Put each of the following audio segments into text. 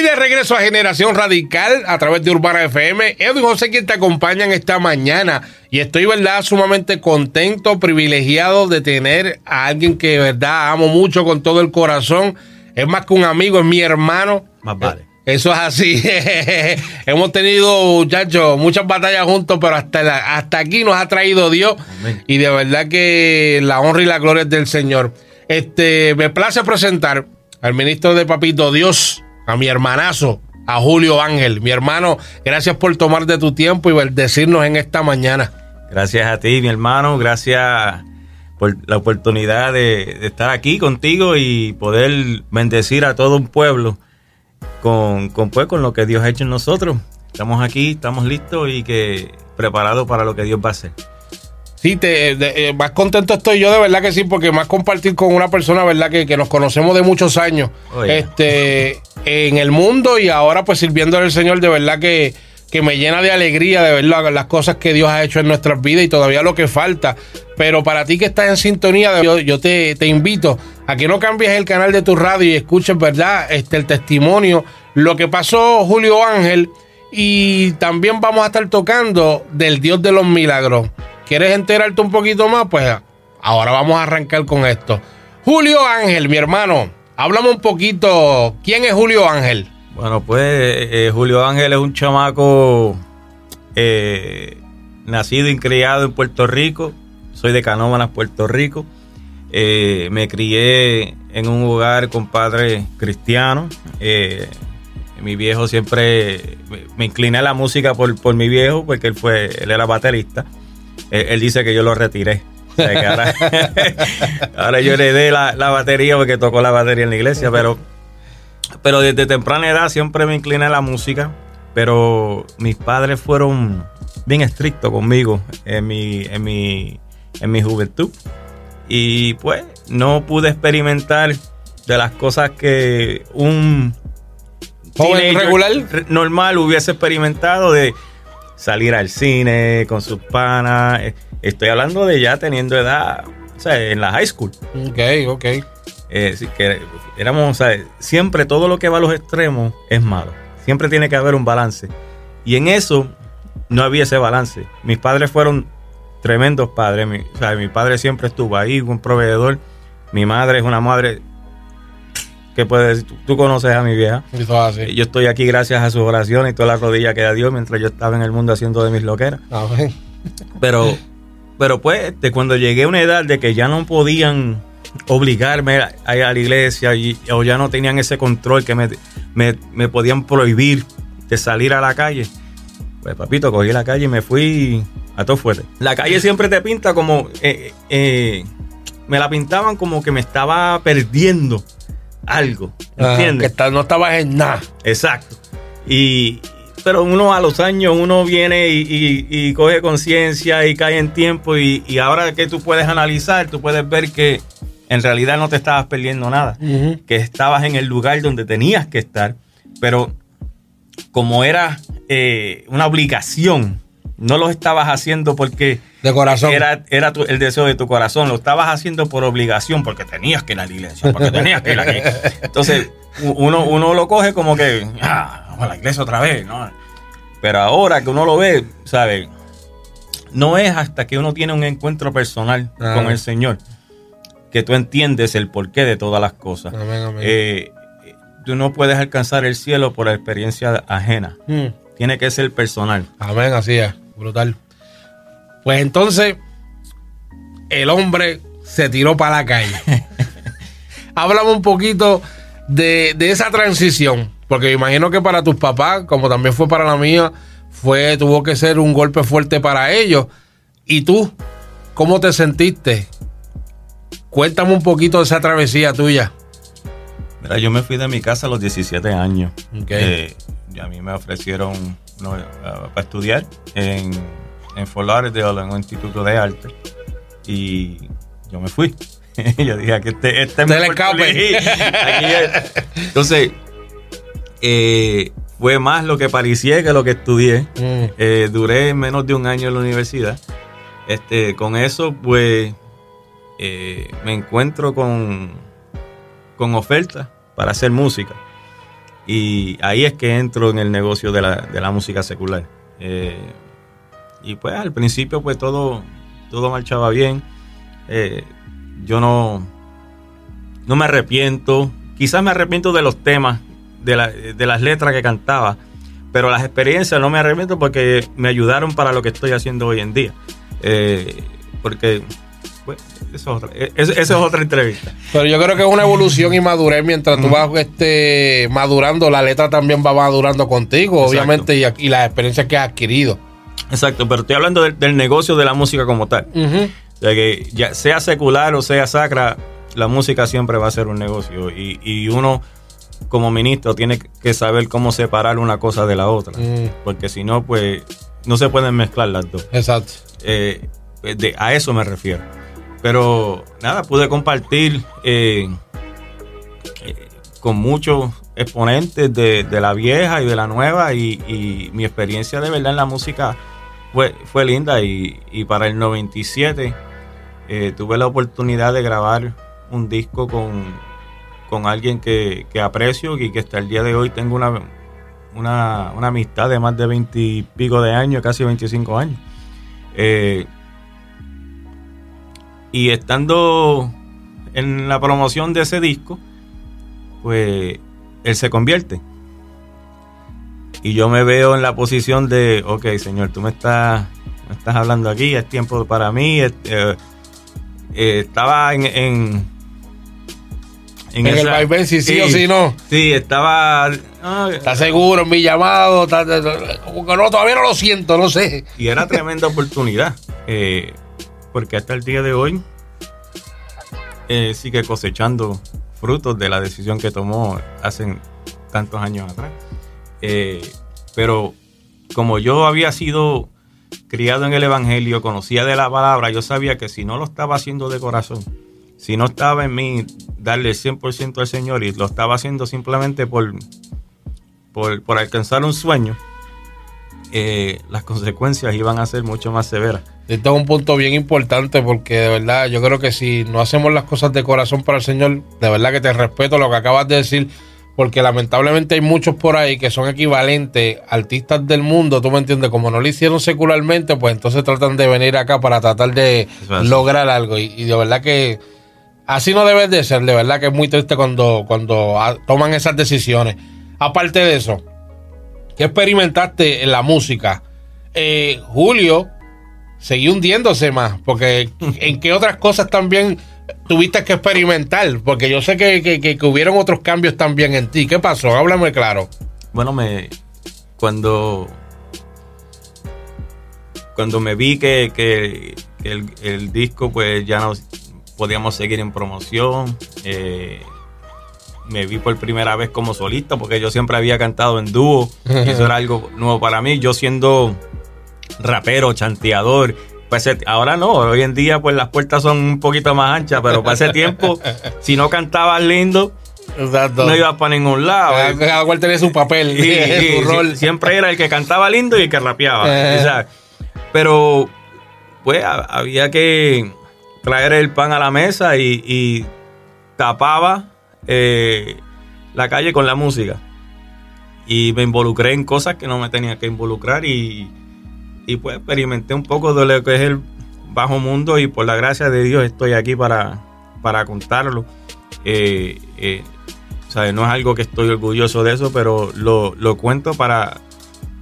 Y de regreso a Generación Radical a través de Urbana FM, Edwin José quien te acompañan esta mañana. Y estoy, verdad, sumamente contento, privilegiado de tener a alguien que, verdad, amo mucho con todo el corazón. Es más que un amigo, es mi hermano. Más vale. Eso es así. Hemos tenido, muchachos, muchas batallas juntos, pero hasta, hasta aquí nos ha traído Dios. Y de verdad que la honra y la gloria es del Señor. Este, me place presentar al ministro de Papito Dios, a mi hermanazo, a Julio Ángel. Mi hermano, gracias por tomar de tu tiempo y decirnos en esta mañana. Gracias a ti, mi hermano. Gracias por la oportunidad de, estar aquí contigo y poder bendecir a todo un pueblo con, con, pues, con lo que Dios ha hecho en nosotros. Estamos aquí, estamos listos y que preparados para lo que Dios va a hacer. Sí, te, eh, más contento estoy yo de verdad que sí, porque más compartir con una persona, verdad, que, que nos conocemos de muchos años este, en el mundo y ahora pues sirviéndole al Señor, de verdad que, que me llena de alegría de ver las cosas que Dios ha hecho en nuestras vidas y todavía lo que falta. Pero para ti que estás en sintonía, yo, te, te, invito a que no cambies el canal de tu radio y escuches, ¿verdad? Este, el testimonio, lo que pasó Julio Ángel. Y también vamos a estar tocando del Dios de los milagros. ¿Quieres enterarte un poquito más? Pues ahora vamos a arrancar con esto. Julio Ángel, mi hermano, háblame un poquito. ¿Quién es Julio Ángel? Bueno, pues eh, Julio Ángel es un chamaco eh, nacido y criado en Puerto Rico. Soy de Canómanas, Puerto Rico. Eh, me crié en un hogar con padres cristianos. mi viejo siempre me, incliné a la música por, por mi viejo, porque él fue, él era baterista. Él, dice que yo lo retiré. ahora, yo heredé la, la batería porque tocó la batería en la iglesia, pero, pero desde temprana edad siempre me incliné a la música. Pero mis padres fueron bien estrictos conmigo en mi, en mi, en mi juventud. Y pues no pude experimentar de las cosas que un joven regular normal hubiese experimentado de salir al cine con sus panas. Eh, estoy hablando de ya teniendo edad, o sea, en la high school. Ok, ok. Eh, que éramos, o sea, siempre todo lo que va a los extremos es malo. Siempre tiene que haber un balance. Y en eso no había ese balance. Mis padres fueron tremendos padres. Mi, o sea, mi padre siempre estuvo ahí, un proveedor. Mi madre es una madre que puede decir, tú, conoces a mi vieja. Yo estoy aquí gracias a sus oraciones y toda la rodilla que da Dios mientras yo estaba en el mundo haciendo de mis loqueras. Pero, pero pues, de cuando llegué a una edad de que ya no podían obligarme a ir a la iglesia y, o ya no tenían ese control que me, me, podían prohibir de salir a la calle, pues papito, cogí la calle y me fui a todo fuerte. La calle siempre te pinta como... Eh, eh, me la pintaban como que me estaba perdiendo algo. ¿Entiendes? que no estabas en nada. Exacto. Y, pero uno a los años, uno viene y, coge conciencia y cae en tiempo y, ahora que tú puedes analizar, tú puedes ver que en realidad no te estabas perdiendo nada, que estabas en el lugar donde tenías que estar, pero como era eh, una obligación, no lo estabas haciendo porque de corazón. Era, era el deseo de tu corazón. Lo estabas haciendo por obligación, porque tenías que ir a la iglesia, porque tenías que ir a la iglesia. Entonces, uno, uno lo coge como que, ah, vamos a la iglesia otra vez, ¿no? Pero ahora que uno lo ve, ¿sabes? No es hasta que uno tiene un encuentro personal con el Señor que tú entiendes el porqué de todas las cosas. Eh, tú no puedes alcanzar el cielo por la experiencia ajena. Hmm. Tiene que ser personal. Amén, así es. Brutal. Pues entonces, el hombre se tiró para la calle. Háblame un poquito de, esa transición, porque me imagino que para tus papás, como también fue para la mía, fue, tuvo que ser un golpe fuerte para ellos. ¿Y tú, cómo te sentiste? Cuéntame un poquito de esa travesía tuya. Mira, yo me fui de mi casa a los 17 años. Eh, y a mí me ofrecieron eh, para estudiar en en Fort Lauderdale, en un instituto de arte. Y yo me fui. yo dije, que este, este es escape. Entonces, eh, fue más lo que parecía que lo que estudié. Mm. Eh, duré menos de un año en la universidad. Este, con eso, pues, eh, me encuentro con, con ofertas para hacer música. Y ahí es que entro en el negocio de la, de la música secular. Eh, y pues al principio pues todo, todo marchaba bien. Eh, yo no, no me arrepiento. Quizás me arrepiento de los temas, de, de las letras que cantaba, pero las experiencias no me arrepiento porque me ayudaron para lo que estoy haciendo hoy en día. Eh, porque eso, es otra, entrevista. Pero yo creo que es una evolución y madurez mientras tú vas este, madurando, la letra también va madurando contigo, obviamente, y, y, las experiencias que has adquirido. Exacto, pero estoy hablando del, negocio de la música como tal. de que ya sea secular o sea sacra, la música siempre va a ser un negocio y, uno como ministro tiene que saber cómo separar una cosa de la otra, mm. porque si no, pues no se pueden mezclar las dos. Exacto. Eh, a eso me refiero. Pero nada, pude compartir eh, eh, con muchos exponentes de, la vieja y de la nueva y, mi experiencia de verdad en la música fue, fue linda y, para el 97 eh, tuve la oportunidad de grabar un disco con, con alguien que, aprecio y que hasta el día de hoy tengo una, una, amistad de más de 20 y pico de años, casi 25 años. Y estando en la promoción de ese disco, pues él se convierte. Y yo me veo en la posición de, ok, señor, tú me estás, me estás hablando aquí, es tiempo para mí. Eh, eh, estaba en... En, en, el vaivén, si sí, o si no. Sí, estaba... ¿Está seguro en mi llamado? no, todavía no lo siento, no sé. Y era tremenda oportunidad. Eh, porque hasta el día de hoy eh, sigue cosechando frutos de la decisión que tomó hace tantos años atrás. Eh, pero como yo había sido criado en el Evangelio, conocía de la palabra, yo sabía que si no lo estaba haciendo de corazón, si no estaba en mí darle 100% al Señor y lo estaba haciendo simplemente por, por, por alcanzar un sueño, eh, las consecuencias iban a ser mucho más severas. Esto es un punto bien importante porque de verdad yo creo que si no hacemos las cosas de corazón para el Señor, de verdad que te respeto lo que acabas de decir, porque lamentablemente hay muchos por ahí que son equivalentes artistas del mundo, tú me entiendes, como no lo hicieron secularmente, pues entonces tratan de venir acá para tratar de lograr algo y, de verdad que así no debe de ser, de verdad que es muy triste cuando, cuando toman esas decisiones. Aparte de eso, ¿Qué experimentaste en la música? Eh, Julio seguí hundiéndose más, porque ¿en qué otras cosas también tuviste que experimentar? Porque yo sé que, que, hubieron otros cambios también en ti. ¿Qué pasó? Háblame claro. Bueno, me cuando cuando me vi que, que el, el, disco pues ya no podíamos seguir en promoción, eh, me vi por primera vez como solista, porque yo siempre había cantado en dúo, y eso era algo nuevo para mí. Yo siendo rapero, chanteador, pues ahora no, hoy en día pues las puertas son un poquito más anchas, pero para ese tiempo, si no cantabas lindo, no ibas para ningún lado. Cada cual tenía su papel, su rol. Siempre era el que cantaba lindo y el que rapeaba. Eh. pero pues había que traer el pan a la mesa y, y tapaba eh, la calle con la música. Y me involucré en cosas que no me tenía que involucrar y, pues experimenté un poco de lo que es el bajo mundo y por la gracia de Dios estoy aquí para, para contarlo. Eh, eh, no es algo que estoy orgulloso de eso, pero lo, lo cuento para,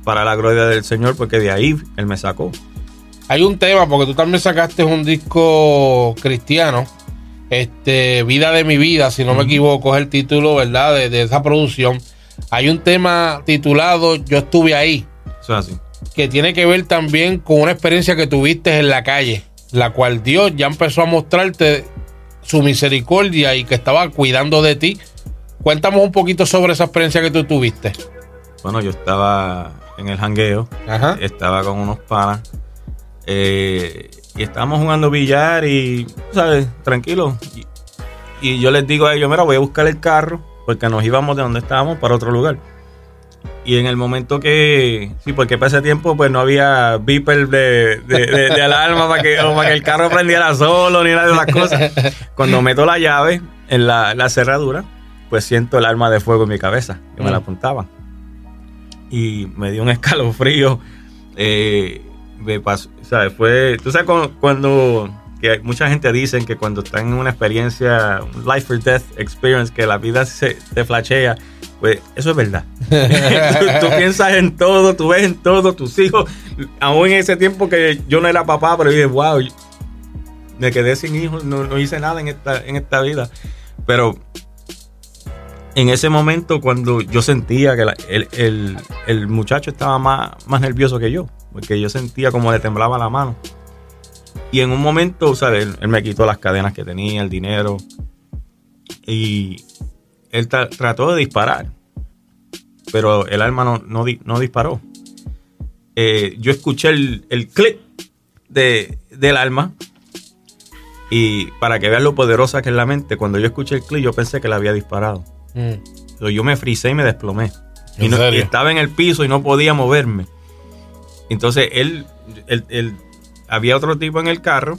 para la gloria del Señor porque de ahí Él me sacó. Hay un tema, porque tú también sacaste un disco cristiano este, Vida de mi vida, si no me equivoco, es el título, ¿verdad? De, esa producción. Hay un tema titulado Yo estuve ahí. Que tiene que ver también con una experiencia que tuviste en la calle, la cual Dios ya empezó a mostrarte su misericordia y que estaba cuidando de ti. Cuéntanos un poquito sobre esa experiencia que tú tuviste. Bueno, yo estaba en el jangueo, estaba con unos panas. Eh, y estábamos jugando billar y, ¿sabes? Tranquilo. Y, yo les digo a ellos, mira, voy a buscar el carro porque nos íbamos de donde estábamos para otro lugar. Y en el momento que, sí, porque para ese tiempo pues no había beeper de, de, alarma para que, que el carro prendiera solo ni nada de esas cosas. Cuando meto la llave en la, cerradura, pues siento el arma de fuego en mi cabeza, que me la mm. apuntaba. Y me dio un escalofrío. Eh, me pasó, ¿sabes? Fue, tú sabes cuando, que mucha gente dice que cuando están en una experiencia, un life or death experience, que la vida se te flashea, pues eso es verdad. tú, piensas en todo, tú ves en todo, tus hijos. Aún en ese tiempo que yo no era papá, pero dije, wow, me quedé sin hijos, no, hice nada en esta, en esta vida. Pero en ese momento, cuando yo sentía que el, muchacho estaba más, más nervioso que yo, porque yo sentía como le temblaba la mano. Y en un momento, o él, él me quitó las cadenas que tenía, el dinero. Y él trató de disparar, pero el arma no, no, disparó. Eh, yo escuché el, el clic de, del arma y para que vean lo poderosa que es la mente, cuando yo escuché el clic yo pensé que la había disparado. Mm. yo me frisé y me desplomé. Y, estaba en el piso y no podía moverme. Entonces él, había otro tipo en el carro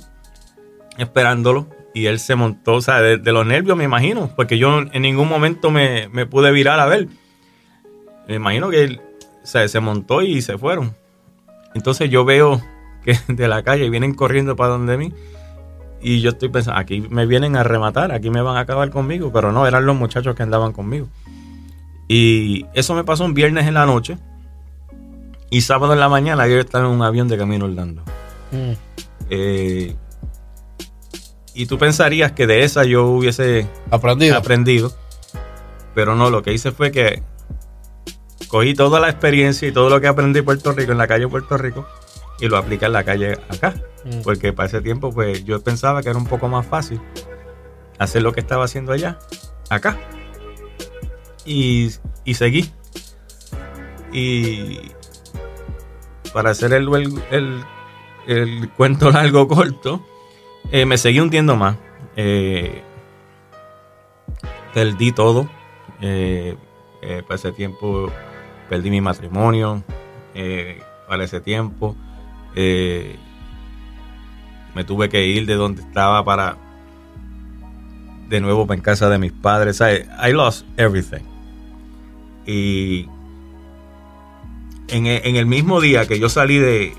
esperándolo y él se montó, o sea, de, los nervios me imagino, porque yo en ningún momento me, pude virar a ver. Me imagino que él se montó y se fueron. Entonces yo veo que de la calle vienen corriendo para donde mí y yo estoy pensando, aquí me vienen a rematar, aquí me van a acabar conmigo, pero no, eran los muchachos que andaban conmigo. Y eso me pasó un viernes en la noche. Y sábado en la mañana yo estaba en un avión de camino Orlando. Mm. Eh, y tú pensarías que de esa yo hubiese aprendido. aprendido. Pero no, lo que hice fue que cogí toda la experiencia y todo lo que aprendí en Puerto Rico, en la calle de Puerto Rico, y lo apliqué en la calle acá. Mm. Porque para ese tiempo, pues yo pensaba que era un poco más fácil hacer lo que estaba haciendo allá, acá. Y, y seguí. Y para hacer el, el, el, cuento largo corto, eh, me seguí hundiendo más. Eh, perdí todo. Eh, para ese tiempo perdí mi matrimonio. para ese tiempo me tuve que ir de donde estaba para de nuevo en casa de mis padres. I, lost everything. Y en, el mismo día que yo salí de,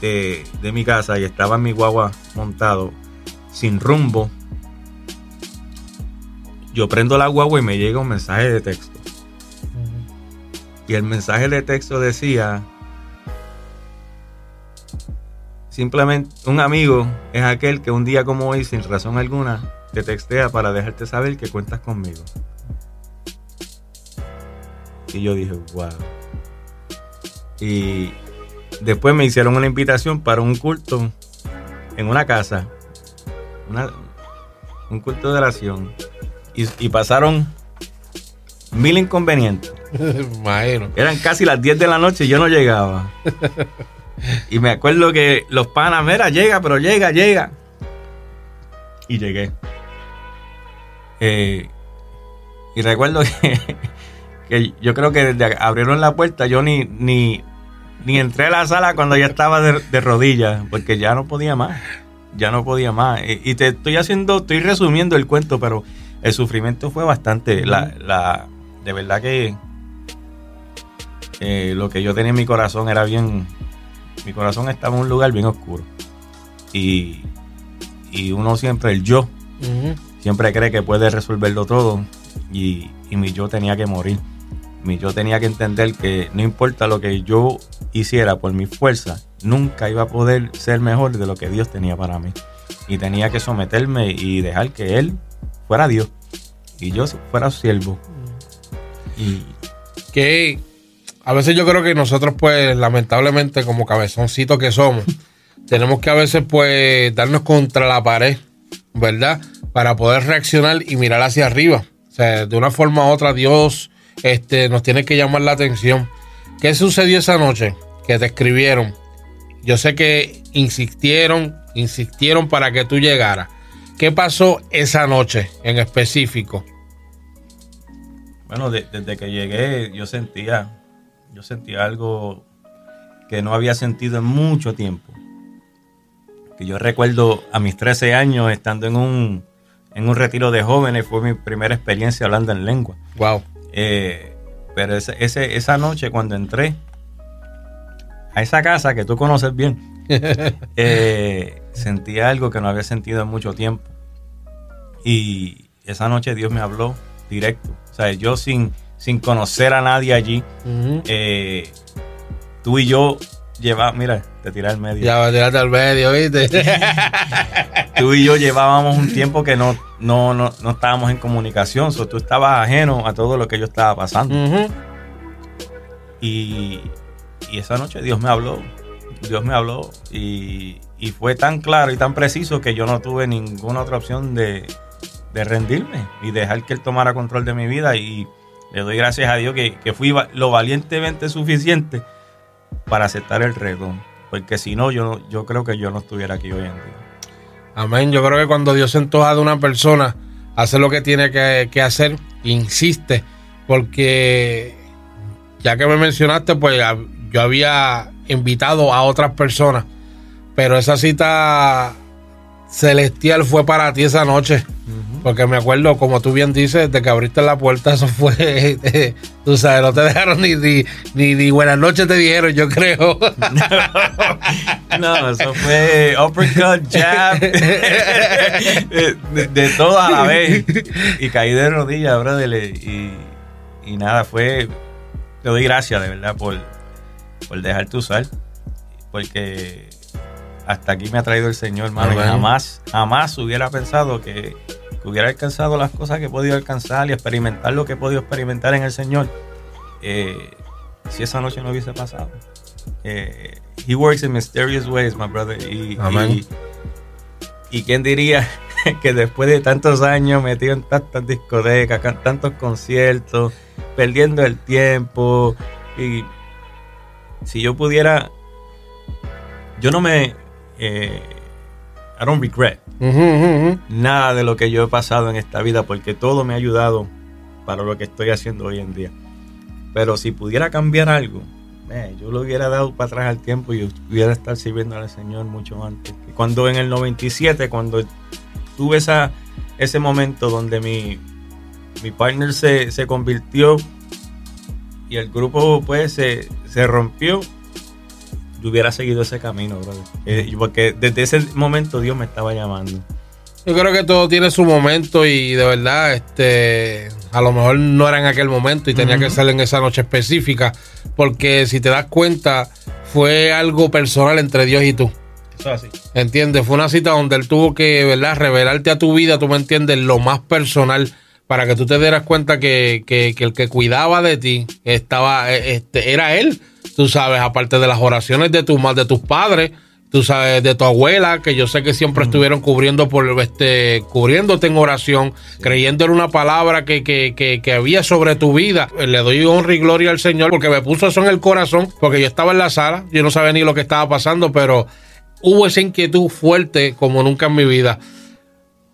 de, mi casa y estaba en mi guagua montado, sin rumbo, yo prendo la guagua y me llega un mensaje de texto. Y el mensaje de texto decía, Simplemente un amigo es aquel que un día como hoy, sin razón alguna, te textea para dejarte saber que cuentas conmigo. Y yo dije, wow. Y después me hicieron una invitación para un culto en una casa. un culto de oración. Y, pasaron mil inconvenientes. Eran casi las 10 de la noche y yo no llegaba. Y me acuerdo que los panas, mira, llega, pero llega, llega. Y llegué. Eh, y recuerdo que, yo creo que desde abrieron la puerta, yo ni, ni, ni entré a la sala cuando ya estaba de, rodillas, porque ya no podía más. Ya no podía más. Y, te estoy haciendo, estoy resumiendo el cuento, pero el sufrimiento fue bastante. La, la, de verdad que eh, lo que yo tenía en mi corazón era bien, mi corazón estaba en un lugar bien oscuro. Y, uno siempre, el yo, siempre cree que puede resolverlo todo. Y, mi yo tenía que morir. Yo tenía que entender que no importa lo que yo hiciera por mi fuerza, nunca iba a poder ser mejor de lo que Dios tenía para mí. Y tenía que someterme y dejar que Él fuera Dios y yo fuera su siervo. Y que a veces yo creo que nosotros, pues, lamentablemente, como cabezoncitos que somos, tenemos que a veces, pues, darnos contra la pared, ¿verdad? Para poder reaccionar y mirar hacia arriba. O sea, de una forma u otra, Dios este, nos tiene que llamar la atención. ¿Qué sucedió esa noche? Que te escribieron. Yo sé que insistieron, insistieron para que tú llegaras. ¿Qué pasó esa noche en específico? Bueno, desde que llegué yo sentía yo sentí algo que no había sentido en mucho tiempo. Que yo recuerdo a mis 13 años estando en un, en un retiro de jóvenes, fue mi primera experiencia hablando en lengua. Wow. Eh, pero ese, esa noche cuando entré a esa casa que tú conoces bien, eh, sentí algo que no había sentido en mucho tiempo. Y esa noche Dios me habló directo. O sea, yo sin, sin conocer a nadie allí, eh, tú y yo llevábamos, mira, te tiré al medio. Ya, tirarte al medio, ¿viste? tú y yo llevábamos un tiempo que no, no, no, estábamos en comunicación, so, tú estabas ajeno a todo lo que yo estaba pasando. y, y esa noche Dios me habló, Dios me habló y, y, fue tan claro y tan preciso que yo no tuve ninguna otra opción de, de, rendirme y dejar que Él tomara control de mi vida y le doy gracias a Dios que, que fui lo valientemente suficiente para aceptar el reto, porque si no, yo, yo creo que yo no estuviera aquí hoy en día. Amén. Yo creo que cuando Dios se antoja de una persona, hace lo que tiene que, hacer, insiste, porque ya que me mencionaste, pues yo había invitado a otras personas, pero esa cita celestial fue para ti esa noche. Porque me acuerdo, como tú bien dices, de que abriste la puerta, eso fue, tú sabes, no te dejaron ni, ni, ni, buenas noches te dijeron, yo creo. No, eso fue uppercut, jab, de, todo a la vez. Y caí de rodillas, brother, y, y nada, fue, te doy gracias de verdad por, por dejarte usar, porque hasta aquí me ha traído el Señor, hermano, jamás, jamás hubiera pensado que hubiera alcanzado las cosas que he podido alcanzar y experimentar lo que he podido experimentar en el Señor, eh, si esa noche no hubiese pasado. Eh, he works in mysterious ways, my brother. Y, y, quién diría que después de tantos años metido en tantas discotecas, tantos conciertos, perdiendo el tiempo, y si yo pudiera, yo no me, eh, I don't regret nada de lo que yo he pasado en esta vida porque todo me ha ayudado para lo que estoy haciendo hoy en día. Pero si pudiera cambiar algo, yo lo hubiera dado para atrás al tiempo y hubiera estar sirviendo al Señor mucho antes. Cuando en el 97, cuando tuve esa, ese momento donde mi, mi partner se, se convirtió y el grupo pues se, se rompió, yo hubiera seguido ese camino, brother. Eh, porque desde ese momento Dios me estaba llamando. Yo creo que todo tiene su momento y de verdad, este, a lo mejor no era en aquel momento y tenía que ser en esa noche específica, porque si te das cuenta, fue algo personal entre Dios y tú. Eso así. ¿Entiendes? Fue una cita donde él tuvo que, ¿verdad?, revelarte a tu vida, tú me entiendes, lo más personal para que tú te dieras cuenta que, que, que el que cuidaba de ti estaba, eh, este, era él tú sabes, aparte de las oraciones de, tu, de tus padres, tú sabes, de tu abuela, que yo sé que siempre estuvieron cubriendo por este, cubriéndote en oración, creyendo en una palabra que, que, que, que, había sobre tu vida. Le doy honra y gloria al Señor porque me puso eso en el corazón, porque yo estaba en la sala, yo no sabía ni lo que estaba pasando, pero hubo esa inquietud fuerte como nunca en mi vida.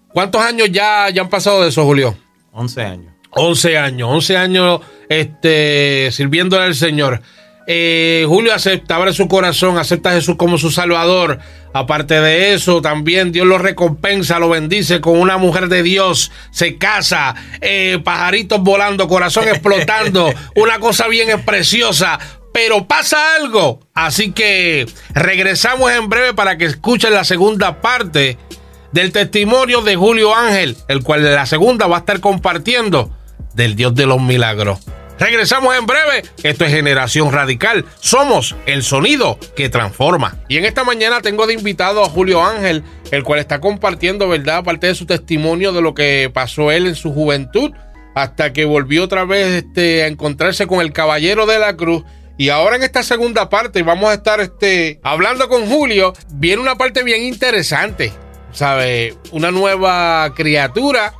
¿Cuántos años ya, ya han pasado de eso, Julio? 11 años. 11 años, 11 años este, sirviéndole al Señor. Eh, Julio acepta, abre su corazón, acepta a Jesús como su Salvador. Aparte de eso, también Dios lo recompensa, lo bendice con una mujer de Dios, se casa, eh, pajaritos volando, corazón explotando, una cosa bien preciosa. Pero pasa algo. Así que regresamos en breve para que escuchen la segunda parte del testimonio de Julio Ángel, el cual de la segunda va a estar compartiendo del Dios de los milagros. Regresamos en breve. Esto es Generación Radical. Somos el sonido que transforma. Y en esta mañana tengo de invitado a Julio Ángel, el cual está compartiendo, ¿verdad? Parte de su testimonio de lo que pasó él en su juventud, hasta que volvió otra vez este, a encontrarse con el Caballero de la Cruz. Y ahora en esta segunda parte vamos a estar este, hablando con Julio. Viene una parte bien interesante, ¿sabe? Una nueva criatura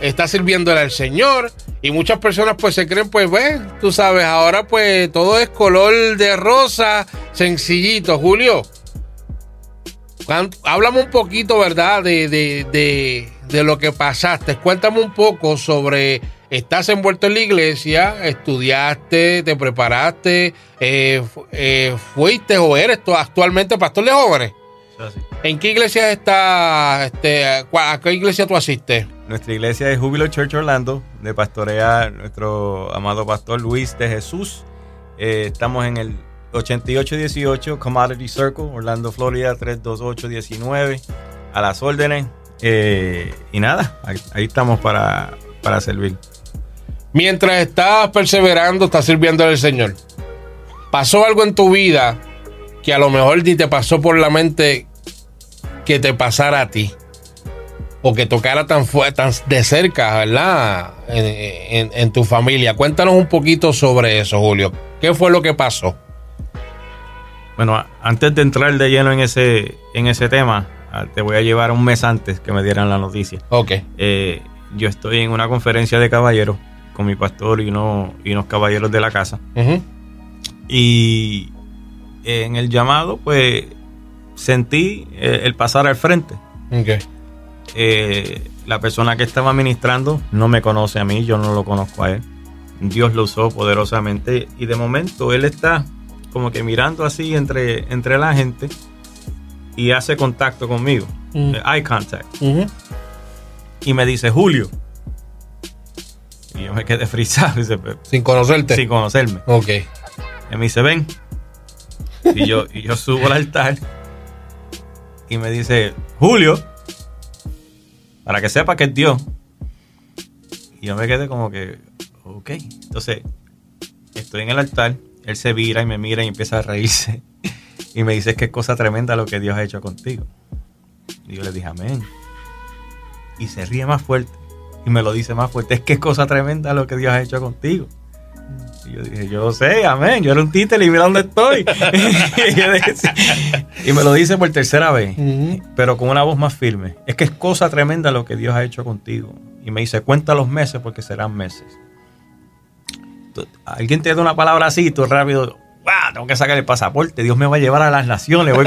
está sirviéndole al Señor y muchas personas pues se creen, pues ve, tú sabes, ahora pues todo es color de rosa, sencillito. Julio, háblame un poquito, ¿verdad? De, de, de, lo que pasaste. Cuéntame un poco sobre, estás envuelto en la iglesia, estudiaste, te preparaste, eh, eh, fuiste o eres actualmente pastor de jóvenes. ¿En qué iglesia está, este, a qué iglesia tú asistes? nuestra iglesia es Júbilo Church Orlando, de pastorea nuestro amado pastor Luis de Jesús. Eh, estamos en el 8818 Commodity Circle, Orlando, Florida 32819. A las órdenes. Eh, y nada, ahí, estamos para, para servir. Mientras estás perseverando, estás sirviendo al Señor. ¿Pasó algo en tu vida que a lo mejor ni te pasó por la mente que te pasara a ti? o que tocara tan, tan de cerca, ¿verdad? En, tu familia. Cuéntanos un poquito sobre eso, Julio. ¿Qué fue lo que pasó? Bueno, antes de entrar de lleno en ese, en ese tema, te voy a llevar un mes antes que me dieran la noticia. Ok. Eh, yo estoy en una conferencia de caballeros con mi pastor y, uno, y unos caballeros de la casa. Y en el llamado, pues sentí eh, el, pasar al frente. Okay. Eh, la persona que estaba ministrando no me conoce a mí, yo no lo conozco a él. Dios lo usó poderosamente y de momento él está como que mirando así entre, entre la gente y hace contacto conmigo, mm. eh, eye contact. Y me dice, Julio. Y yo me quedé frisado. sin conocerte. Sin conocerme. Ok. Y me dice, ven. Y yo, y yo subo al altar y me dice, Julio para que sepa que es Dios. Y yo me quedé como que, ok. Entonces, estoy en el altar, él se vira y me mira y empieza a reírse. Y me dice que es cosa tremenda lo que Dios ha hecho contigo. Y yo le dije, amén. Y se ríe más fuerte. Y me lo dice más fuerte. Es que es cosa tremenda lo que Dios ha hecho contigo. Y yo dije, yo sé, amén. Yo era un títere y mira dónde estoy. y, me lo dice por tercera vez, pero con una voz más firme. Es que es cosa tremenda lo que Dios ha hecho contigo. Y me dice, cuenta los meses porque serán meses. alguien te da una palabra así y tú rápido, tengo que sacar el pasaporte, Dios me va a llevar a las naciones.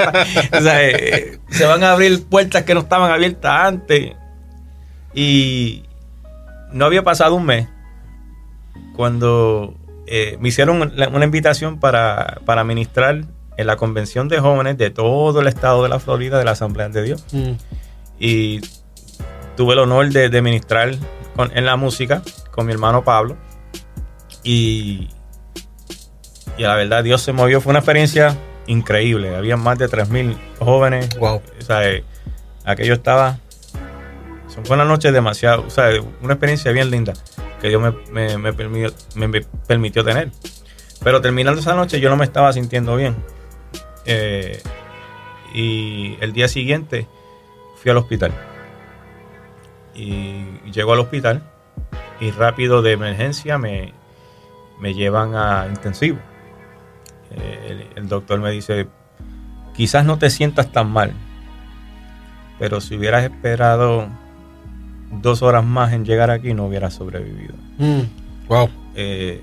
Eh, se van a abrir puertas que no estaban abiertas antes. Y no había pasado un mes cuando eh, me hicieron una invitación para, para ministrar en la convención de jóvenes de todo el estado de la Florida de la Asamblea de Dios. Mm. Y tuve el honor de, ministrar en la música con mi hermano Pablo. Y, y la verdad, Dios se movió. Fue una experiencia increíble. Había más de 3.000 jóvenes. Wow. O sea, eh, aquello estaba. Fue una noche demasiado. O sea, una experiencia bien linda que Dios me, me, permitió, me, permitió, tener. Pero terminando esa noche yo no me estaba sintiendo bien. Eh, y el día siguiente fui al hospital. Y llego al hospital y rápido de emergencia me, me llevan a intensivo. Eh, el, el, doctor me dice, quizás no te sientas tan mal, pero si hubieras esperado dos horas más en llegar aquí no hubiera sobrevivido. Mm, wow. Eh,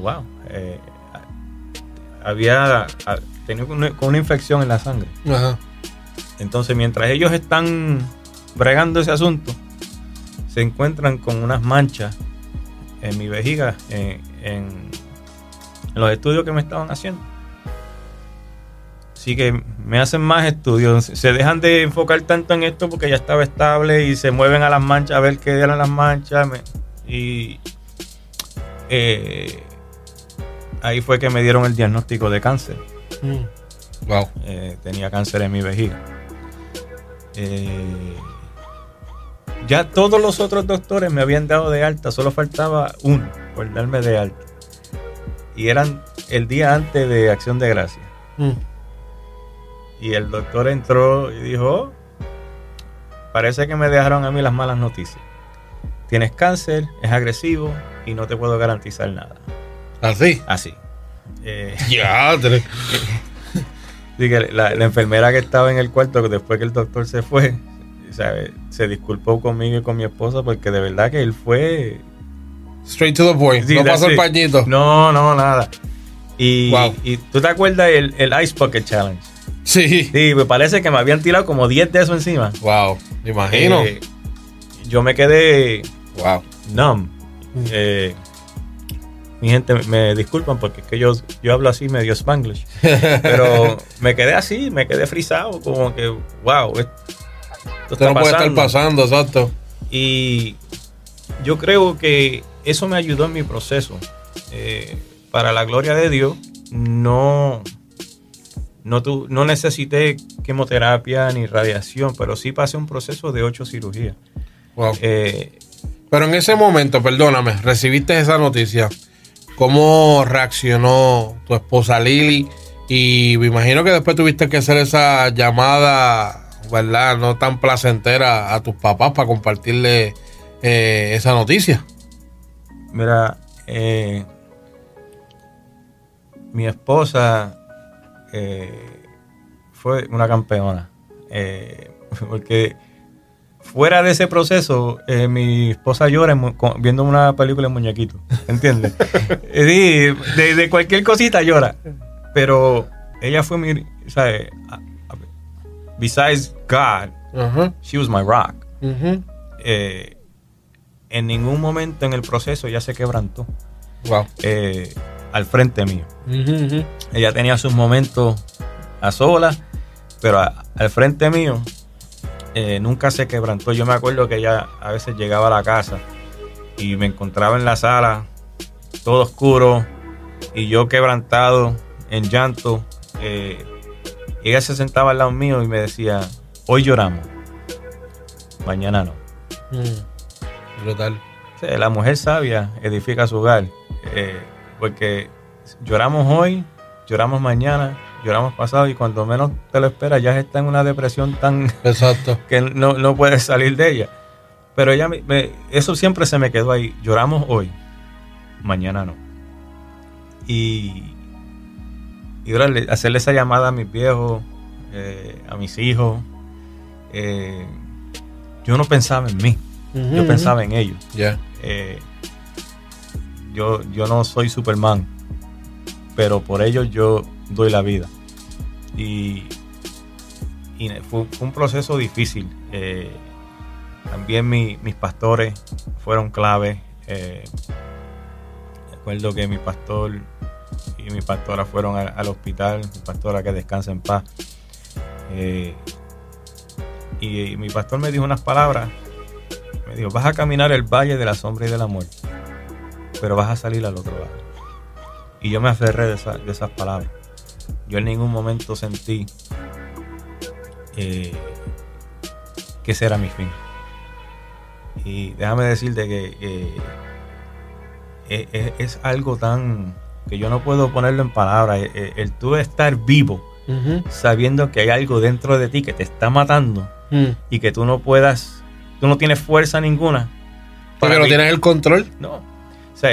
wow. Eh, había tenido una, una, infección en la sangre. Entonces, mientras ellos están bregando ese asunto, se encuentran con unas manchas en mi vejiga, en, en los estudios que me estaban haciendo. Así que me hacen más estudios. Se dejan de enfocar tanto en esto porque ya estaba estable y se mueven a las manchas a ver qué eran las manchas. Y eh, ahí fue que me dieron el diagnóstico de cáncer. Mm. Wow. Eh, tenía cáncer en mi vejiga. Eh, ya todos los otros doctores me habían dado de alta, solo faltaba uno por darme de alta. Y eran el día antes de Acción de Gracia. Mm. Y el doctor entró y dijo, parece que me dejaron a mí las malas noticias. Tienes cáncer, es agresivo y no te puedo garantizar nada. ¿Así? Así. Eh, ya, la, la, enfermera que estaba en el cuarto después que el doctor se fue, se disculpó conmigo y con mi esposa porque de verdad que él fue... Straight to the point. no pasó el pañito. No, no, nada. Y, y tú te acuerdas el, el Ice Bucket Challenge. Sí. Sí, me parece que me habían tirado como 10 de eso encima. Wow, me imagino. Eh, yo me quedé. Wow. Numb. Eh, mi gente me disculpan porque es que yo, yo hablo así medio spanglish. pero me quedé así, me quedé frisado, como que, wow, esto, no puede estar pasando, exacto. Y yo creo que eso me ayudó en mi proceso. Eh, para la gloria de Dios, no, no, no necesité quimioterapia ni radiación, pero sí pasé un proceso de ocho cirugías. Eh, pero en ese momento, perdóname, recibiste esa noticia. ¿Cómo reaccionó tu esposa Lili? Y me imagino que después tuviste que hacer esa llamada, ¿verdad? No tan placentera a tus papás para compartirle eh, esa noticia. Mira, eh, mi esposa eh, fue una campeona. porque fuera de ese proceso, mi esposa llora viendo una película en muñequito. ¿Entiendes? de, cualquier cosita llora. Pero ella fue mi, ¿sabes? Besides God, she was my rock. Eh, en ningún momento en el proceso ella se quebrantó. Eh, al frente mío. Ella tenía sus momentos a solas, pero al frente mío eh, nunca se quebrantó. Yo me acuerdo que ella a veces llegaba a la casa y me encontraba en la sala, todo oscuro, y yo quebrantado, en llanto. Eh, ella se sentaba al lado mío y me decía, hoy lloramos, mañana no. Mm, brutal. la mujer sabia edifica su hogar, eh, porque lloramos hoy, lloramos mañana, lloramos pasado y cuando menos te lo esperas ya está en una depresión tan Exacto. que no, no puedes salir de ella. Pero ella eso siempre se me quedó ahí. Lloramos hoy, mañana no. Y y hacerle esa llamada a mis viejos, eh, a mis hijos. Eh, yo no pensaba en mí, yo pensaba en ellos. Eh, yo, yo no soy Superman, pero por ellos yo doy la vida. Y, fue, un proceso difícil. también mis pastores fueron clave. recuerdo que mi pastor y mi pastora fueron al, hospital, mi pastora que descansa en paz. Eh, y, mi pastor me dijo unas palabras, me dijo, vas a caminar el valle de la sombra y de la muerte, pero vas a salir al otro lado. Y yo me aferré de, esas palabras. Yo en ningún momento sentí eh, que ese era mi fin. Y déjame decirte que eh, es algo tan que yo no puedo ponerlo en palabras. El, eh, el, tú estar vivo, sabiendo que hay algo dentro de ti que te está matando mm. y que tú no puedas, tú no tienes fuerza ninguna. Porque no tienes el control. No. O sea,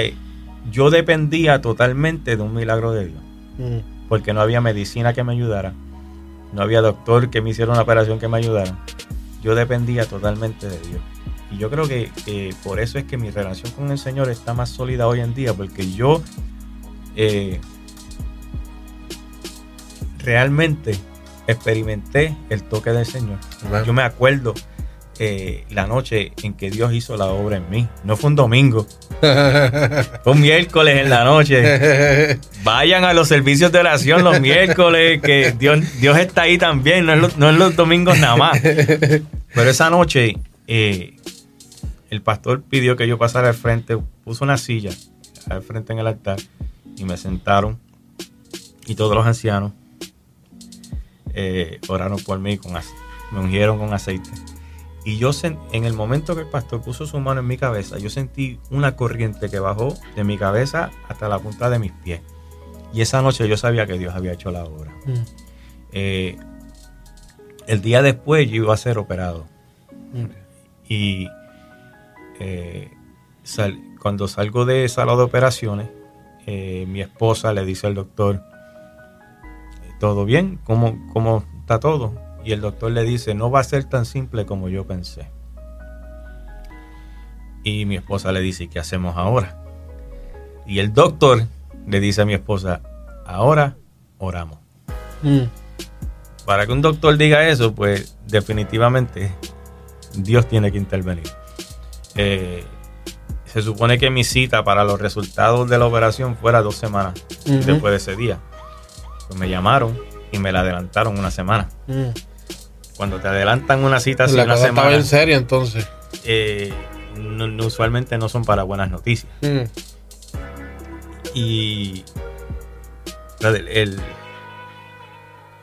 yo dependía totalmente de un milagro de Dios. Mm. Porque no había medicina que me ayudara. No había doctor que me hiciera una operación que me ayudara. Yo dependía totalmente de Dios. Y yo creo que, por eso es que mi relación con el Señor está más sólida hoy en día, porque yo eh, realmente experimenté el toque del Señor. Yo me acuerdo eh, la noche en que Dios hizo la obra en mí. No fue un domingo, fue un miércoles en la noche. Vayan a los servicios de oración los miércoles, que Dios, Dios está ahí también, no en, los, domingos nada más. Pero esa noche eh, el pastor pidió que yo pasara al frente, puso una silla al frente en el altar y me sentaron y todos los ancianos eh, oraron por mí, con me ungieron con aceite. Y yo en el momento que el pastor puso su mano en mi cabeza, yo sentí una corriente que bajó de mi cabeza hasta la punta de mis pies. Y esa noche yo sabía que Dios había hecho la obra. Mm. Eh, el día después yo iba a ser operado. Mm. Y eh, cuando salgo de sala de operaciones, eh, mi esposa le dice al doctor, ¿todo bien? ¿Cómo, ¿Cómo está todo? Y el doctor le dice, no va a ser tan simple como yo pensé. Y mi esposa le dice, ¿qué hacemos ahora? Y el doctor le dice a mi esposa, ahora oramos. Mm. Para que un doctor diga eso, pues definitivamente Dios tiene que intervenir. Eh, se supone que mi cita para los resultados de la operación fuera dos semanas después de ese día. Pues me llamaron y me la adelantaron una semana. Mm. Cuando te adelantan una cita así una semana. Estaba en serio entonces. eh, usualmente no son para buenas noticias. Mm. Y el,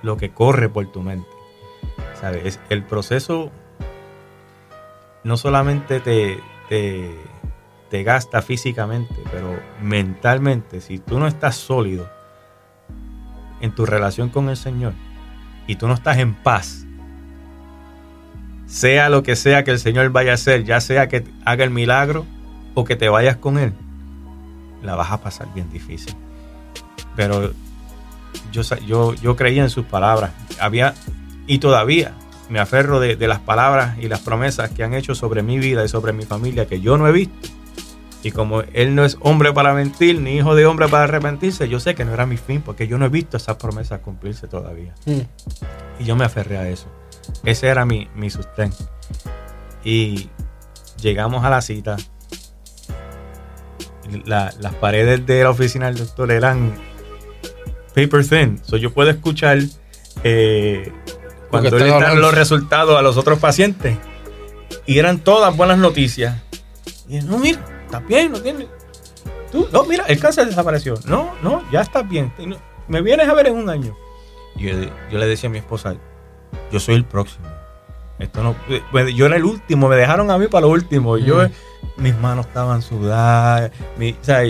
lo que corre por tu mente, ¿sabes? El proceso no solamente te, te, te gasta físicamente, pero mentalmente, si tú no estás sólido en tu relación con el Señor y tú no estás en paz, sea lo que sea que el Señor vaya a hacer, ya sea que haga el milagro o que te vayas con Él, la vas a pasar bien difícil. Pero yo, yo, yo creía en sus palabras. Había, y todavía me aferro de, de, las palabras y las promesas que han hecho sobre mi vida y sobre mi familia que yo no he visto. Y como Él no es hombre para mentir, ni hijo de hombre para arrepentirse, yo sé que no era mi fin porque yo no he visto esas promesas cumplirse todavía. Mm. Y yo me aferré a eso. Ese era mi, mi sustento. Y llegamos a la cita. las paredes de la oficina del doctor eran paper thin. So yo puedo escuchar eh, cuando le dan los resultados a los otros pacientes. Y eran todas buenas noticias. Y no, mira, está bien, no tiene. Tú, no, mira, el cáncer desapareció. No, no, ya está bien. Me vienes a ver en un año. Yo, yo le decía a mi esposa, yo soy el próximo. Esto no, pues, yo era el último, me dejaron a mí para lo último. Yo, mm. mis manos estaban sudadas. Mi, o sea,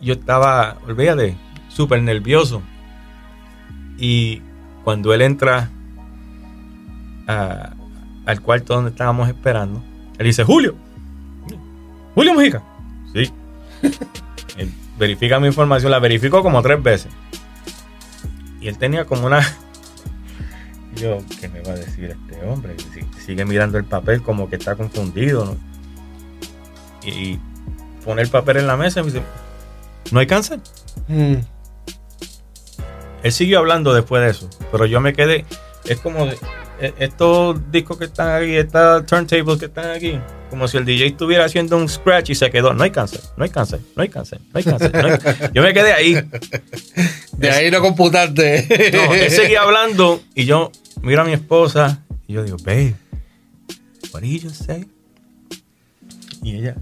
yo estaba, olvídate, súper nervioso. Y cuando él entra al cuarto donde estábamos esperando, él dice, Julio, Julio Mujica. Sí. verifica mi información, la verificó como tres veces. Y él tenía como una yo, ¿qué me va a decir este hombre? Sigue mirando el papel como que está confundido, ¿no? Y pone el papel en la mesa y me dice, ¿no hay cáncer? Mm. Él siguió hablando después de eso, pero yo me quedé, es como e, estos discos que están aquí, estas turntables que están aquí, como si el DJ estuviera haciendo un scratch y se quedó, no hay cáncer, no hay cáncer, no hay cáncer, no hay cáncer. Yo me quedé ahí. De ahí no computarte. No, él seguía hablando y yo miro a mi esposa y yo digo, babe, what did you say? Y ella,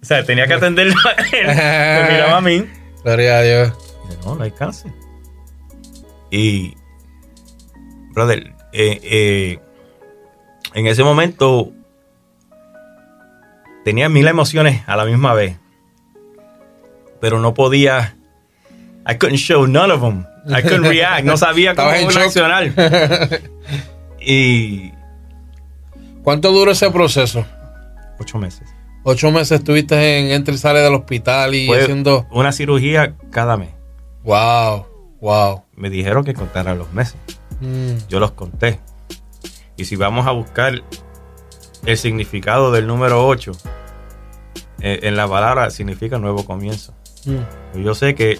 o sea, tenía que atenderlo a él. Me miraba a mí. Gloria a Dios. Dice, no, no hay cáncer. Y, brother, eh, eh, en ese momento tenía mil emociones a la misma vez. Pero no podía. I couldn't show none of them. I couldn't react, no sabía cómo reaccionar. y. ¿Cuánto duró ese proceso? Ocho meses. Ocho meses estuviste en entre y sale del hospital y haciendo. Una cirugía cada mes. Wow, wow. Me dijeron que contara los meses. Mm. Yo los conté. Y si vamos a buscar el significado del número 8, eh, en la palabra significa nuevo comienzo. Mm. Yo sé que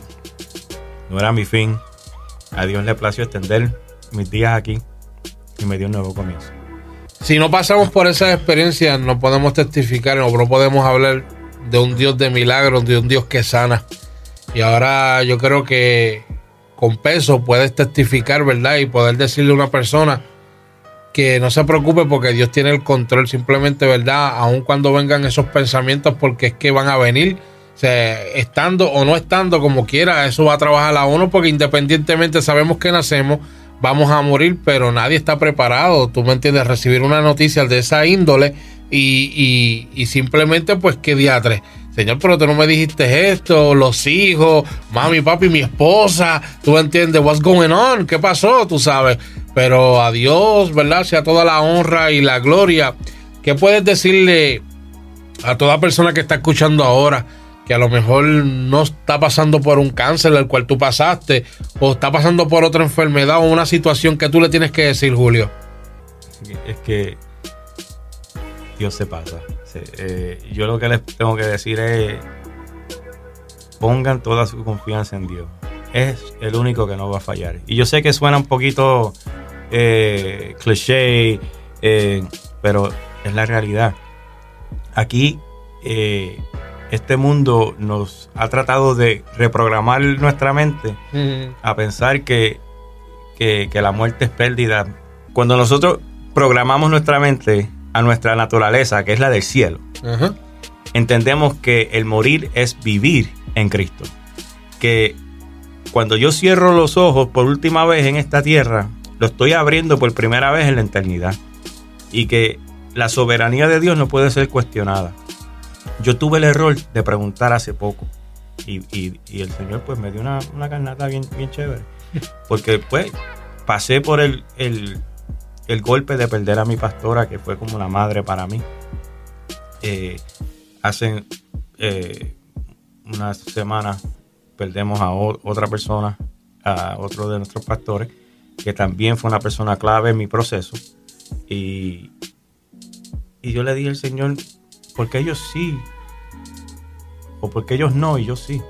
no era mi fin, a Dios le plació extender mis días aquí y me dio un nuevo comienzo. Si no pasamos por esas experiencias, no podemos testificar, no, podemos hablar de un Dios de milagros, de un Dios que sana. Y ahora yo creo que con peso puedes testificar, ¿verdad? Y poder decirle a una persona que no se preocupe porque Dios tiene el control, simplemente, ¿verdad? Aun cuando vengan esos pensamientos, porque es que van a venir sea, estando o no estando como quiera, eso va a trabajar a uno porque independientemente sabemos que nacemos, vamos a morir, pero nadie está preparado, tú me entiendes, recibir una noticia de esa índole y, y, simplemente pues que diatre. Señor, pero tú no me dijiste esto, los hijos, mami, papi, mi esposa, tú entiendes, what's going on, qué pasó, tú sabes. Pero a Dios, ¿verdad? Sea toda la honra y la gloria. ¿Qué puedes decirle a toda persona que está escuchando ahora? Que a lo mejor no está pasando por un cáncer al cual tú pasaste, o está pasando por otra enfermedad o una situación que tú le tienes que decir, Julio? Es que Dios se pasa. Eh, yo lo que les tengo que decir es, pongan toda su confianza en Dios. Es el único que no va a fallar. Y yo sé que suena un poquito eh, cliché, eh, pero es la realidad. Aquí este mundo nos ha tratado de reprogramar nuestra mente a pensar que, que, la muerte es pérdida. Cuando nosotros programamos nuestra mente a nuestra naturaleza, que es la del cielo, entendemos que el morir es vivir en Cristo. Que cuando yo cierro los ojos por última vez en esta tierra, lo estoy abriendo por primera vez en la eternidad. Y que la soberanía de Dios no puede ser cuestionada. Yo tuve el error de preguntar hace poco. Y, el Señor pues me dio una, una carnata bien, bien chévere. Porque pues pasé por el, el, golpe de perder a mi pastora, que fue como una madre para mí. Eh, hace eh, unas semanas perdemos a otra persona, a otro de nuestros pastores, que también fue una persona clave en mi proceso. Y, y yo le dije al Señor, porque ellos sí, o porque ellos no y yo sí.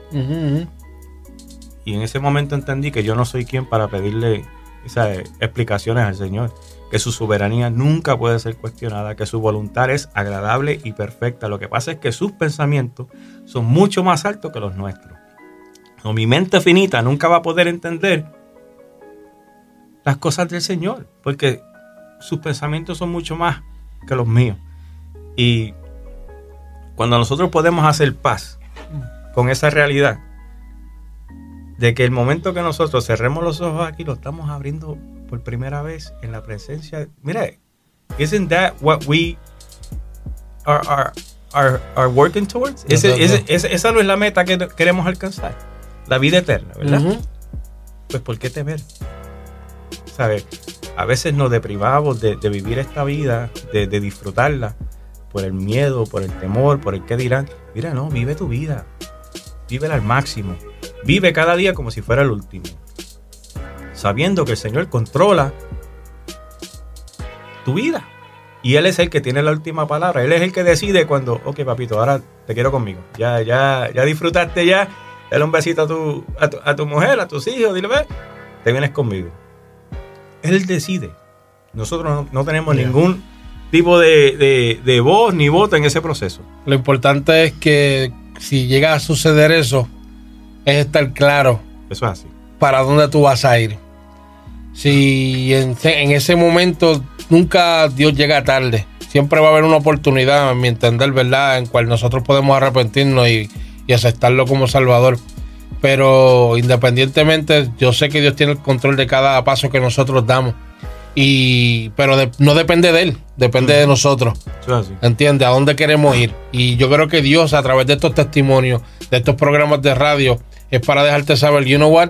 Y en ese momento entendí que yo no soy quien para pedirle esas explicaciones al Señor, que su soberanía nunca puede ser cuestionada, que su voluntad es agradable y perfecta. Lo que pasa es que sus pensamientos son mucho más altos que los nuestros. O mi mente finita nunca va a poder entender las cosas del Señor, porque sus pensamientos son mucho más que los míos. Y cuando nosotros podemos hacer paz con esa realidad, de que el momento que nosotros cerremos los ojos aquí, lo estamos abriendo por primera vez en la presencia. Mira, isn't that what we are, are, are, working towards? esa no es la meta que queremos alcanzar. La vida eterna, ¿verdad? Pues ¿por qué temer? ¿Sabes? A veces nos deprivamos de, vivir esta vida, de, de disfrutarla, por el miedo, por el temor, por el qué dirán. Mira, no, vive tu vida. Vívela al máximo Vive cada día como si fuera el último, sabiendo que el Señor controla tu vida. Y Él es el que tiene la última palabra. Él es el que decide cuando, ok, papito, ahora te quiero conmigo. Ya, ya, ya disfrutaste ya. Dale un besito a tu, a tu, mujer, a tus hijos, dile, ve, te vienes conmigo. Él decide. Nosotros no, tenemos ningún tipo de, de voz ni voto en ese proceso. Lo importante es que si llega a suceder eso, es estar claro. Eso es así. Para dónde tú vas a ir. Si en, ese momento nunca Dios llega tarde, siempre va a haber una oportunidad, a mi entender, ¿verdad?, en cual nosotros podemos arrepentirnos y, aceptarlo como Salvador. Pero independientemente, yo sé que Dios tiene el control de cada paso que nosotros damos. Y, pero no depende de él, depende de nosotros. ¿Entiendes? A dónde queremos ir. Y yo creo que Dios, a través de estos testimonios, de estos programas de radio, es para dejarte saber, you know what,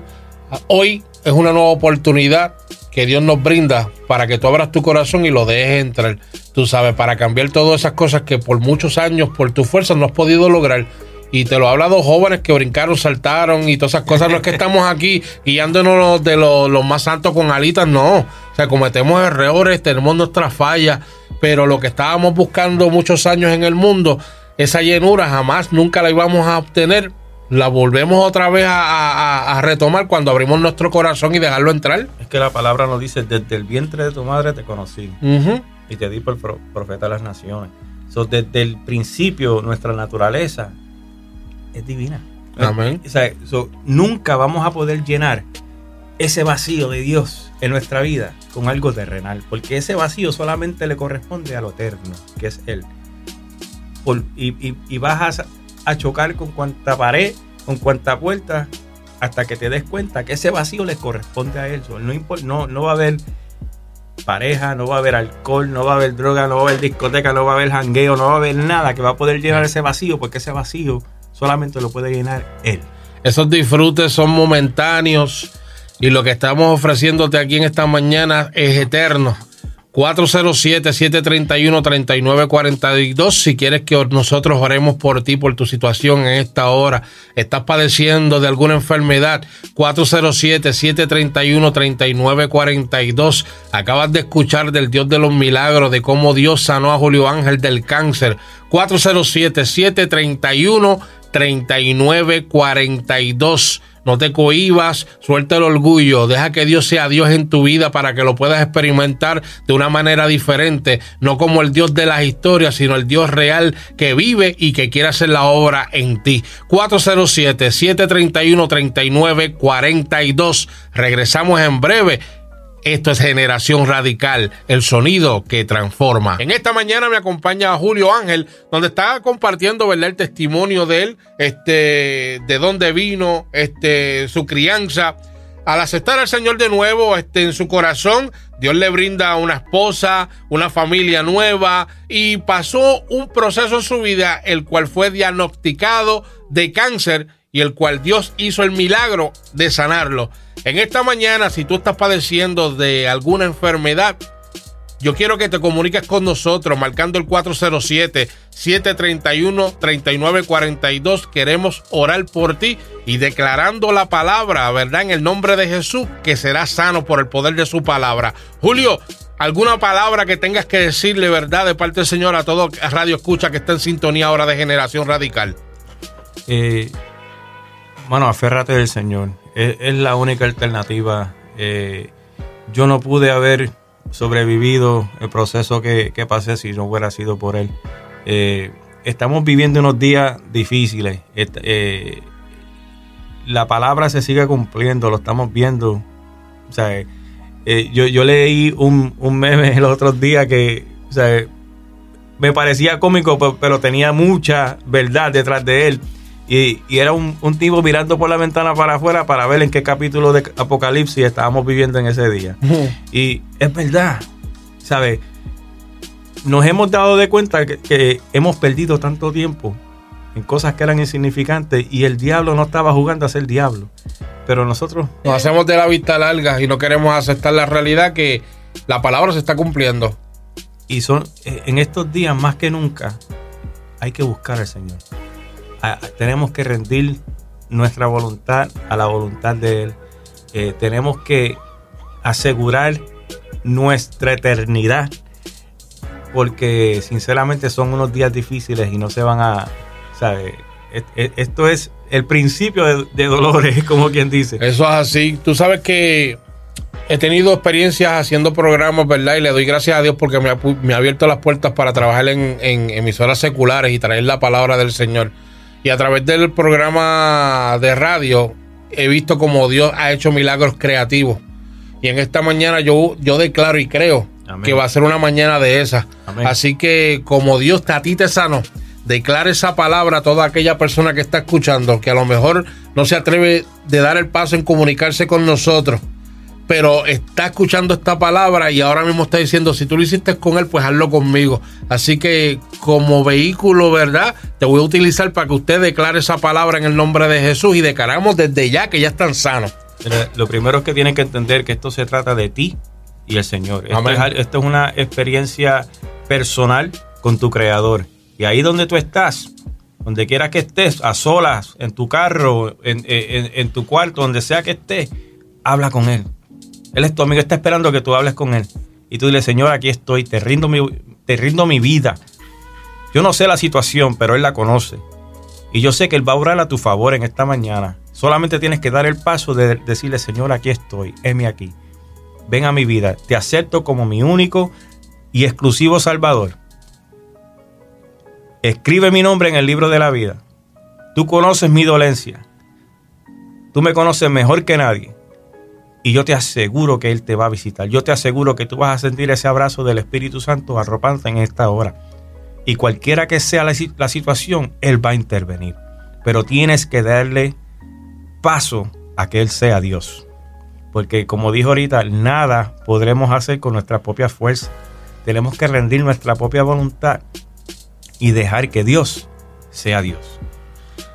hoy es una nueva oportunidad que Dios nos brinda para que tú abras tu corazón y lo dejes entrar, tú sabes, para cambiar todas esas cosas que por muchos años, por tu fuerza, no has podido lograr. Y te lo ha hablado jóvenes que brincaron, saltaron y todas esas cosas. No es que estamos aquí guiándonos de los, más santos con alitas, no. O sea, cometemos errores, tenemos nuestras fallas, pero lo que estábamos buscando muchos años en el mundo, esa llenura jamás, nunca la íbamos a obtener la volvemos otra vez a, retomar cuando abrimos nuestro corazón y dejarlo entrar. Es que la palabra nos dice, desde el vientre de tu madre te conocí y te di por profeta de las naciones. desde el principio nuestra naturaleza es divina. Amén. nunca vamos a poder llenar ese vacío de Dios en nuestra vida con algo terrenal, porque ese vacío solamente le corresponde a lo eterno, que es Él. y, y, vas a, a chocar con cuanta pared, con cuanta puerta, hasta que te des cuenta que ese vacío le corresponde a él. No, no, no va a haber pareja, no va a haber alcohol, no va a haber droga, no va a haber discoteca, no va a haber jangueo, no va a haber nada que va a poder llenar ese vacío, porque ese vacío solamente lo puede llenar él. Esos disfrutes son momentáneos y lo que estamos ofreciéndote aquí en esta mañana es eterno. 407-731-3942. Si quieres que nosotros oremos por ti, por tu situación en esta hora, estás padeciendo de alguna enfermedad, 407-731-3942. Acabas de escuchar del Dios de los milagros, de cómo Dios sanó a Julio Ángel del cáncer. 407-731-3942. No te cohibas, suelta el orgullo, deja que Dios sea Dios en tu vida para que lo puedas experimentar de una manera diferente, no como el Dios de las historias, sino el Dios real que vive y que quiere hacer la obra en ti. 407-731-3942. Regresamos en breve Esto es Generación Radical, el sonido que transforma. En esta mañana me acompaña Julio Ángel, donde está compartiendo ¿verdad? el testimonio de él, este, de dónde vino, este, su crianza. Al aceptar al Señor de nuevo este, en su corazón, Dios le brinda una esposa, una familia nueva y pasó un proceso en su vida, el cual fue diagnosticado de cáncer y el cual Dios hizo el milagro de sanarlo. En esta mañana, si tú estás padeciendo de alguna enfermedad, yo quiero que te comuniques con nosotros marcando el 407-731-3942. Queremos orar por ti y declarando la palabra, ¿verdad? En el nombre de Jesús, que será sano por el poder de su palabra. Julio, ¿alguna palabra que tengas que decirle, verdad, de parte del Señor a todo Radio Escucha que está en sintonía ahora de Generación Radical? Eh, bueno, aférrate del Señor. Es, la única alternativa. Eh, yo no pude haber sobrevivido el proceso que, pasé si no hubiera sido por Él. Eh, estamos viviendo unos días difíciles. Eh, la palabra se sigue cumpliendo, lo estamos viendo. O sea, yo, yo, leí un, un, meme el otro día que o sea, me parecía cómico, pero tenía mucha verdad detrás de él y, era un, tipo mirando por la ventana para afuera para ver en qué capítulo de Apocalipsis estábamos viviendo en ese día. y es verdad, ¿sabes? Nos hemos dado de cuenta que, hemos perdido tanto tiempo en cosas que eran insignificantes y el diablo no estaba jugando a ser diablo. Pero nosotros... Nos hacemos de la vista larga y no queremos aceptar la realidad que la palabra se está cumpliendo. Y son en estos días más que nunca hay que buscar al Señor tenemos que rendir nuestra voluntad a la voluntad de Él. Eh, tenemos que asegurar nuestra eternidad porque sinceramente son unos días difíciles y no se van a, ¿sabes? Esto es el principio de, dolores, como quien dice. Eso es así. Tú sabes que he tenido experiencias haciendo programas, ¿verdad? Y le doy gracias a Dios porque me ha, abierto las puertas para trabajar en, en emisoras seculares y traer la palabra del Señor. Y a través del programa de radio he visto como Dios ha hecho milagros creativos. Y en esta mañana yo, yo declaro y creo que va a ser una mañana de esas. Así que como Dios a ti te sano, declare esa palabra a toda aquella persona que está escuchando, que a lo mejor no se atreve de dar el paso en comunicarse con nosotros pero está escuchando esta palabra y ahora mismo está diciendo, si tú lo hiciste con él, pues hazlo conmigo. Así que como vehículo, ¿verdad? Te voy a utilizar para que usted declare esa palabra en el nombre de Jesús y declaramos desde ya que ya están sanos. Lo primero es que tienen que entender que esto se trata de ti y el Señor. Esto es, una experiencia personal con tu Creador. Y ahí donde tú estás, donde quiera que estés, a solas, en tu carro, en, en tu cuarto, donde sea que estés, habla con Él él es tu amigo, está esperando que tú hables con él. Y tú dile, Señor, aquí estoy, te rindo mi, te rindo mi vida. Yo no sé la situación, pero Él la conoce. Y yo sé que Él va a orar a tu favor en esta mañana. Solamente tienes que dar el paso de decirle, Señor, aquí estoy, heme aquí. Ven a mi vida, te acepto como mi único y exclusivo Salvador. Escribe mi nombre en el libro de la vida. Tú conoces mi dolencia. Tú me conoces mejor que nadie. Y yo te aseguro que Él te va a visitar. Yo te aseguro que tú vas a sentir ese abrazo del Espíritu Santo arropante en esta hora. Y cualquiera que sea la, situación, Él va a intervenir. Pero tienes que darle paso a que Él sea Dios. Porque como dijo ahorita, nada podremos hacer con nuestra propia fuerza. Tenemos que rendir nuestra propia voluntad y dejar que Dios sea Dios.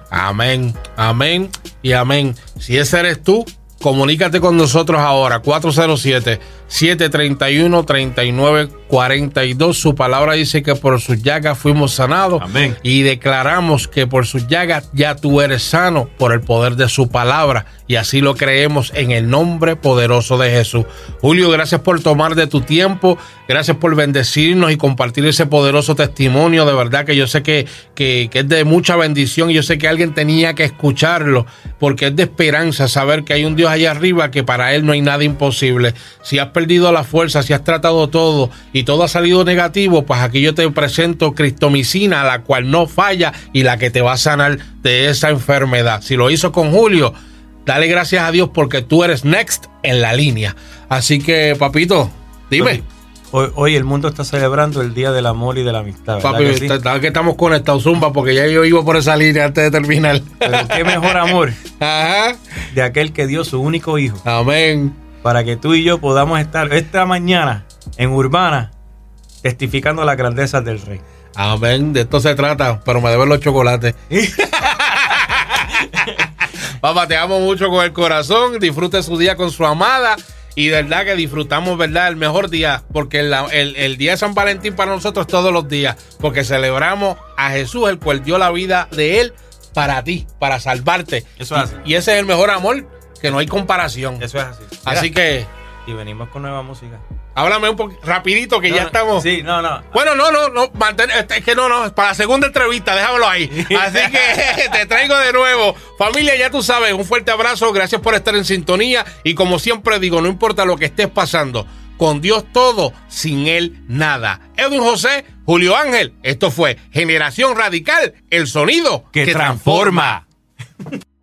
Amén, amén y amén. Si ese eres tú, Comunícate con nosotros ahora, 407-731-3942. Su palabra dice que por sus llagas fuimos sanados. Amén. Y declaramos que por sus llagas ya tú eres sano por el poder de su palabra. Y así lo creemos en el nombre poderoso de Jesús. Julio, gracias por tomar de tu tiempo. Gracias por bendecirnos y compartir ese poderoso testimonio. De verdad que yo sé que, que, que es de mucha bendición y yo sé que alguien tenía que escucharlo porque es de esperanza saber que hay un Dios allá arriba que para Él no hay nada imposible. Si has perdido la fuerza, si has tratado todo y todo ha salido negativo, pues aquí yo te presento Cristomicina, la cual no falla y la que te va a sanar de esa enfermedad. Si lo hizo con Julio, dale gracias a Dios porque tú eres next en la línea. Así que, papito, dime. Hoy, el mundo está celebrando el Día del Amor y de la Amistad. Papi, que, que, estamos conectados, Zumba, porque ya yo iba por esa línea antes de terminar. Pero qué mejor amor Ajá. de aquel que dio su único hijo. Amén. Para que tú y yo podamos estar esta mañana en Urbana testificando las grandezas del Rey. Amén. De esto se trata, pero me deben los chocolates. Papá, te amo mucho con el corazón. Disfrute su día con su amada. Y de verdad que disfrutamos, ¿verdad? El mejor día, porque el, día de San Valentín para nosotros todos los días, porque celebramos a Jesús, el cual dio la vida de Él para ti, para salvarte. Eso es así. Y, ese es el mejor amor, que no hay comparación. Eso es así. así que... Y venimos con nueva música. Háblame un poco rapidito que ya estamos. Sí, no, no. Bueno, no, no, no, es que no, no, para la segunda entrevista, déjamelo ahí. Así que te traigo de nuevo. Familia, ya tú sabes, un fuerte abrazo, gracias por estar en sintonía y como siempre digo, no importa lo que estés pasando, con Dios todo, sin Él nada. Edwin José, Julio Ángel, esto fue Generación Radical, el sonido que, transforma.